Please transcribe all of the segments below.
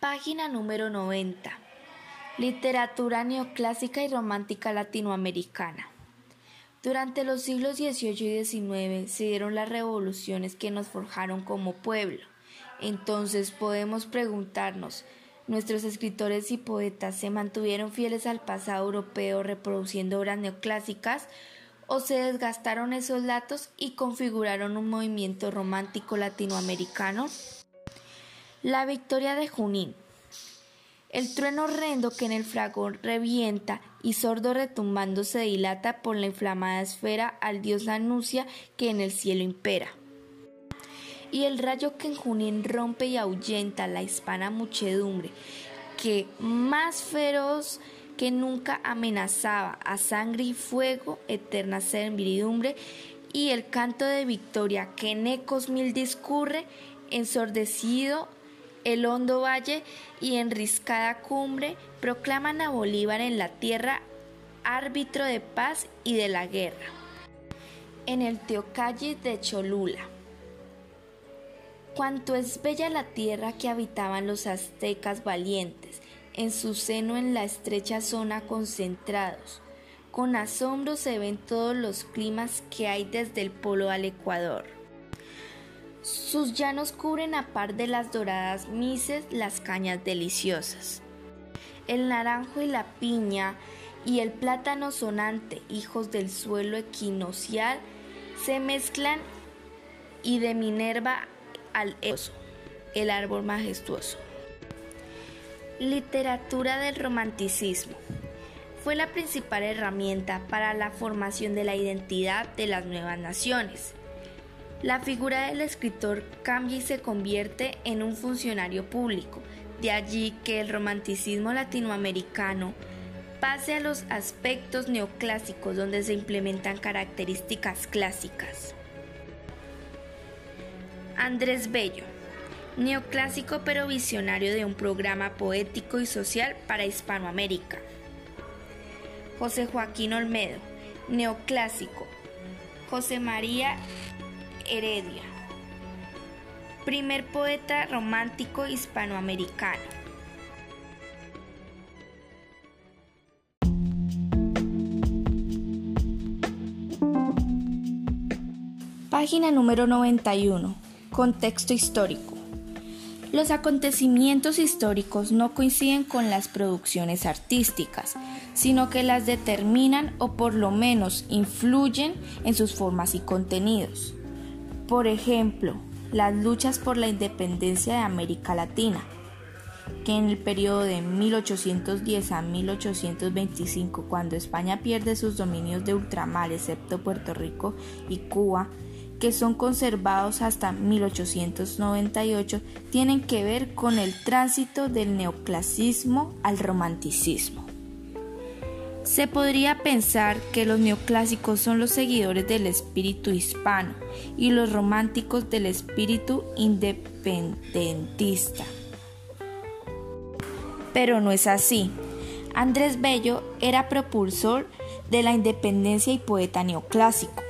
Página número 90. Literatura neoclásica y romántica latinoamericana. Durante los siglos XVIII y XIX se dieron las revoluciones que nos forjaron como pueblo. Entonces podemos preguntarnos, ¿nuestros escritores y poetas se mantuvieron fieles al pasado europeo reproduciendo obras neoclásicas o se desgastaron esos latos y configuraron un movimiento romántico latinoamericano? La victoria de Junín. El trueno horrendo que en el fragor revienta y sordo retumbando se dilata por la inflamada esfera al dios Lanucia que en el cielo impera. Y el rayo que en Junín rompe y ahuyenta la hispana muchedumbre, que más feroz que nunca amenazaba a sangre y fuego, eterna servidumbre, y el canto de victoria que en ecos mil discurre, ensordecido el hondo valle y enriscada cumbre proclaman a Bolívar en la tierra árbitro de paz y de la guerra. En el Teocalle de Cholula. Cuanto es bella la tierra que habitaban los aztecas valientes, en su seno en la estrecha zona concentrados. Con asombro se ven todos los climas que hay desde el polo al Ecuador. Sus llanos cubren a par de las doradas mises las cañas deliciosas. El naranjo y la piña y el plátano sonante, hijos del suelo equinocial, se mezclan y de Minerva al oso, el árbol majestuoso. Literatura del romanticismo. Fue la principal herramienta para la formación de la identidad de las nuevas naciones. La figura del escritor cambia y se convierte en un funcionario público, de allí que el romanticismo latinoamericano pase a los aspectos neoclásicos donde se implementan características clásicas. Andrés Bello, neoclásico pero visionario de un programa poético y social para Hispanoamérica. José Joaquín Olmedo, neoclásico. José María Heredia, primer poeta romántico hispanoamericano. Página número 91. Contexto histórico. Los acontecimientos históricos no coinciden con las producciones artísticas, sino que las determinan o por lo menos influyen en sus formas y contenidos. Por ejemplo, las luchas por la independencia de América Latina, que en el periodo de 1810 a 1825, cuando España pierde sus dominios de ultramar, excepto Puerto Rico y Cuba, que son conservados hasta 1898, tienen que ver con el tránsito del neoclasismo al romanticismo. Se podría pensar que los neoclásicos son los seguidores del espíritu hispano y los románticos del espíritu independentista. Pero no es así. Andrés Bello era propulsor de la independencia y poeta neoclásico.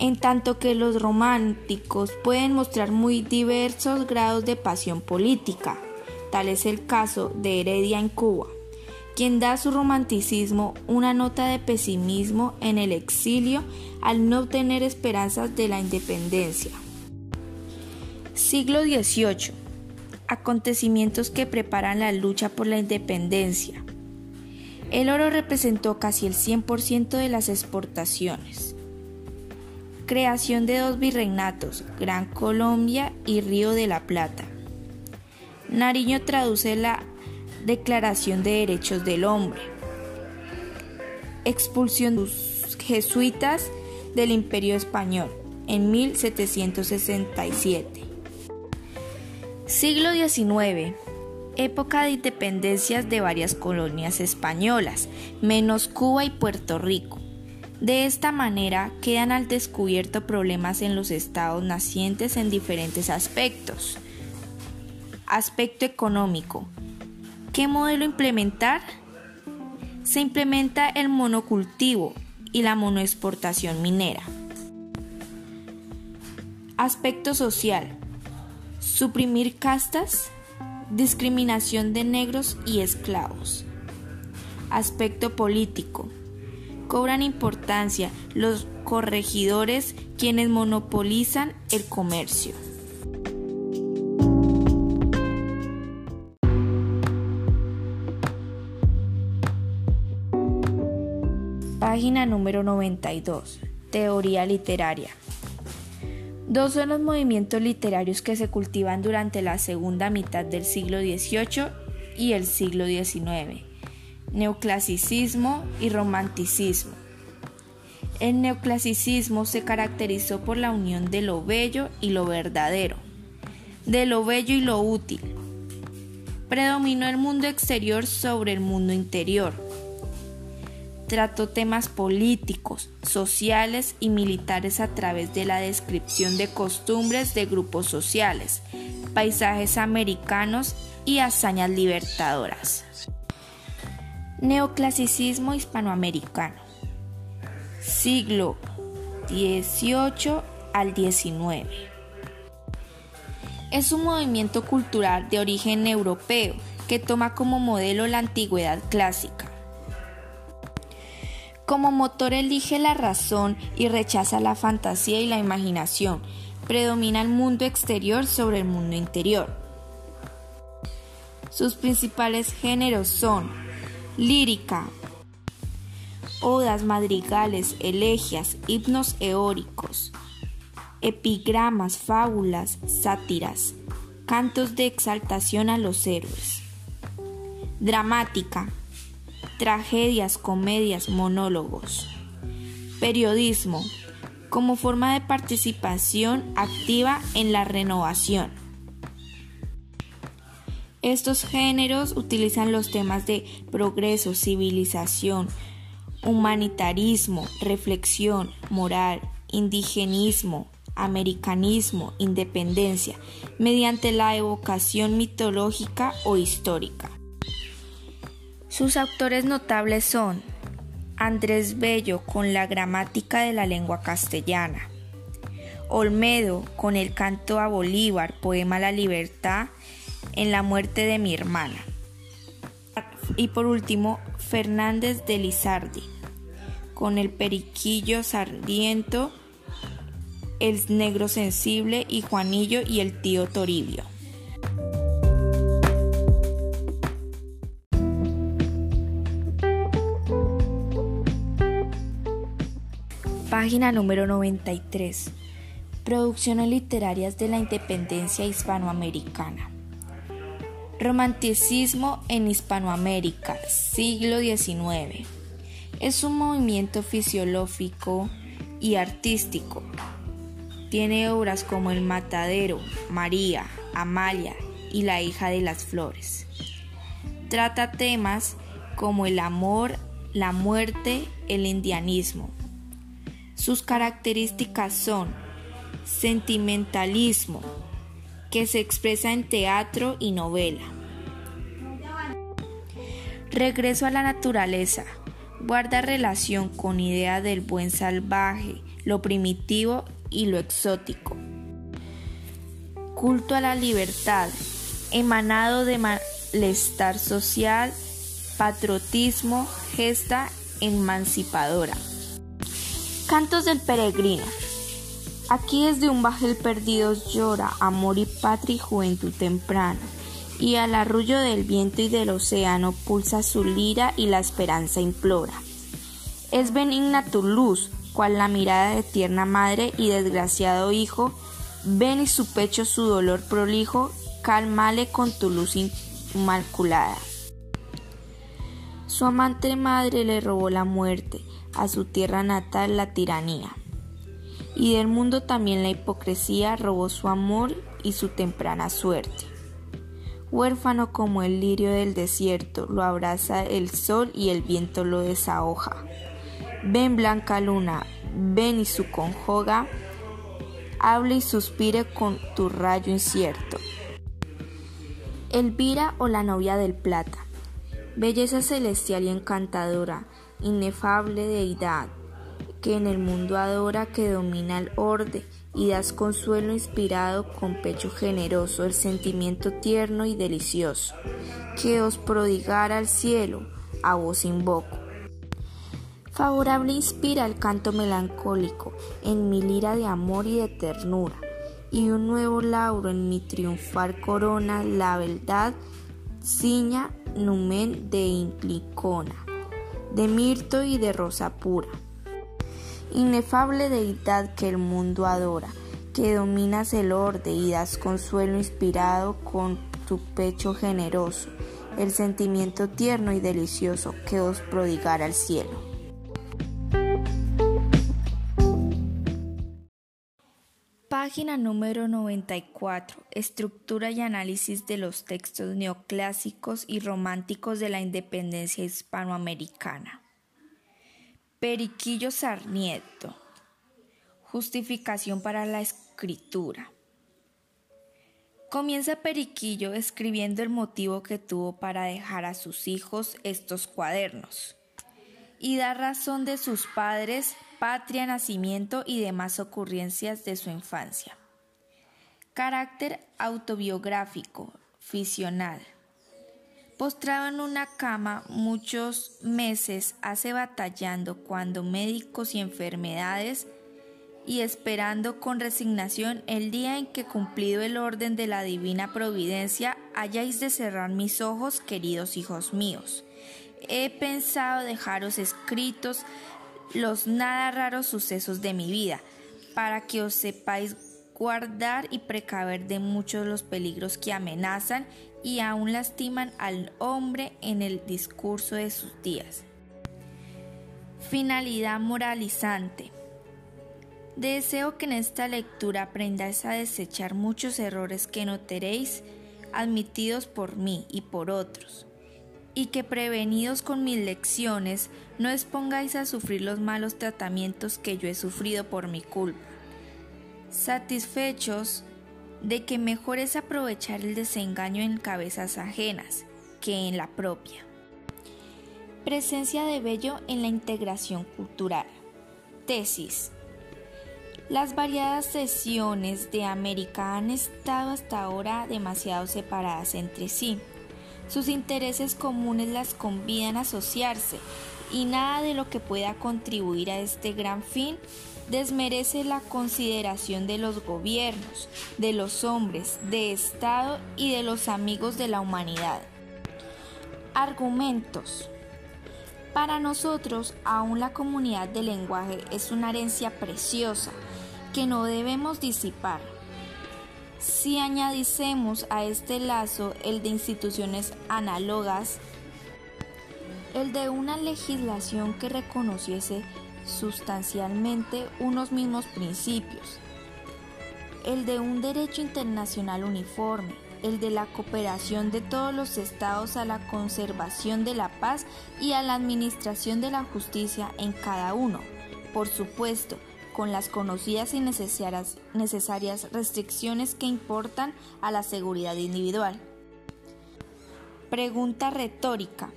En tanto que los románticos pueden mostrar muy diversos grados de pasión política, tal es el caso de Heredia en Cuba quien da a su romanticismo una nota de pesimismo en el exilio al no tener esperanzas de la independencia. Siglo XVIII. Acontecimientos que preparan la lucha por la independencia. El oro representó casi el 100% de las exportaciones. Creación de dos virreinatos, Gran Colombia y Río de la Plata. Nariño traduce la Declaración de Derechos del Hombre. Expulsión de los jesuitas del Imperio Español en 1767. Siglo XIX. Época de independencias de varias colonias españolas, menos Cuba y Puerto Rico. De esta manera quedan al descubierto problemas en los estados nacientes en diferentes aspectos. Aspecto económico. ¿Qué modelo implementar? Se implementa el monocultivo y la monoexportación minera. Aspecto social. Suprimir castas, Discriminación de negros y esclavos. Aspecto político. Cobran importancia los corregidores quienes monopolizan el comercio. Número 92. Teoría literaria. Dos son los movimientos literarios que se cultivan durante la segunda mitad del siglo XVIII y el siglo XIX, neoclasicismo y romanticismo. El neoclasicismo se caracterizó por la unión de lo bello y lo verdadero, de lo bello y lo útil. Predominó el mundo exterior sobre el mundo interior Trató temas políticos, sociales y militares a través de la descripción de costumbres de grupos sociales, paisajes americanos y hazañas libertadoras. Neoclasicismo hispanoamericano. Siglo XVIII al XIX. Es un movimiento cultural de origen europeo que toma como modelo la antigüedad clásica como motor elige la razón y rechaza la fantasía y la imaginación. Predomina el mundo exterior sobre el mundo interior. Sus principales géneros son lírica, odas, madrigales, elegias, himnos eóricos, epigramas, fábulas, sátiras, cantos de exaltación a los héroes. Dramática, tragedias, comedias, monólogos. Periodismo, como forma de participación activa en la renovación. Estos géneros utilizan los temas de progreso, civilización, humanitarismo, reflexión, moral, indigenismo, americanismo, independencia, mediante la evocación mitológica o histórica. Sus autores notables son Andrés Bello con la gramática de la lengua castellana, Olmedo con el canto a Bolívar, poema La libertad en la muerte de mi hermana. Y por último, Fernández de Lizardi con el periquillo sardiento, el negro sensible y Juanillo y el tío Toribio. Página número 93. Producciones literarias de la independencia hispanoamericana. Romanticismo en Hispanoamérica, siglo XIX. Es un movimiento fisiológico y artístico. Tiene obras como El Matadero, María, Amalia y La hija de las flores. Trata temas como el amor, la muerte, el indianismo, sus características son sentimentalismo, que se expresa en teatro y novela. Regreso a la naturaleza. Guarda relación con idea del buen salvaje, lo primitivo y lo exótico. Culto a la libertad, emanado de malestar social, patriotismo, gesta emancipadora. Cantos del peregrino. Aquí desde un bajel perdido llora amor y patria y juventud temprana, y al arrullo del viento y del océano pulsa su lira y la esperanza implora. Es benigna tu luz, cual la mirada de tierna madre y desgraciado hijo, ven y su pecho su dolor prolijo, cálmale con tu luz inmaculada. Su amante madre le robó la muerte, a su tierra natal la tiranía. Y del mundo también la hipocresía robó su amor y su temprana suerte. Huérfano como el lirio del desierto, lo abraza el sol y el viento lo desahoja. Ven blanca luna, ven y su conjoga, hable y suspire con tu rayo incierto. Elvira o la novia del plata, belleza celestial y encantadora, inefable deidad, que en el mundo adora, que domina el orde y das consuelo inspirado con pecho generoso el sentimiento tierno y delicioso, que os prodigara al cielo, a vos invoco. Favorable inspira el canto melancólico en mi lira de amor y de ternura, y un nuevo lauro en mi triunfal corona la verdad ciña numen de implicona, de mirto y de rosa pura. Inefable deidad que el mundo adora, que dominas el orden y das consuelo inspirado con tu pecho generoso, el sentimiento tierno y delicioso que os prodigara al cielo. Página número 94. Estructura y análisis de los textos neoclásicos y románticos de la independencia hispanoamericana. Periquillo Sarnieto. Justificación para la escritura. Comienza Periquillo escribiendo el motivo que tuvo para dejar a sus hijos estos cuadernos y da razón de sus padres patria, nacimiento y demás ocurrencias de su infancia. Carácter autobiográfico, fisional. Postrado en una cama muchos meses hace batallando cuando médicos y enfermedades y esperando con resignación el día en que cumplido el orden de la divina providencia hayáis de cerrar mis ojos, queridos hijos míos. He pensado dejaros escritos los nada raros sucesos de mi vida, para que os sepáis guardar y precaver de muchos los peligros que amenazan y aún lastiman al hombre en el discurso de sus días. Finalidad moralizante. Deseo que en esta lectura aprendáis a desechar muchos errores que notaréis admitidos por mí y por otros y que prevenidos con mis lecciones no expongáis a sufrir los malos tratamientos que yo he sufrido por mi culpa. Satisfechos de que mejor es aprovechar el desengaño en cabezas ajenas que en la propia. Presencia de Bello en la integración cultural. Tesis. Las variadas sesiones de América han estado hasta ahora demasiado separadas entre sí sus intereses comunes las convidan a asociarse y nada de lo que pueda contribuir a este gran fin desmerece la consideración de los gobiernos, de los hombres, de Estado y de los amigos de la humanidad. Argumentos. Para nosotros, aún la comunidad del lenguaje es una herencia preciosa que no debemos disipar si añadicemos a este lazo el de instituciones análogas, el de una legislación que reconociese sustancialmente unos mismos principios, el de un derecho internacional uniforme, el de la cooperación de todos los estados a la conservación de la paz y a la administración de la justicia en cada uno. Por supuesto, con las conocidas y necesarias, restricciones que importan a la seguridad individual. Pregunta retórica.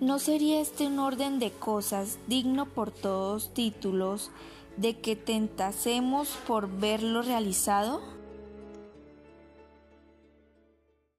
¿No sería este un orden de cosas digno por todos títulos de que tentasemos por verlo realizado?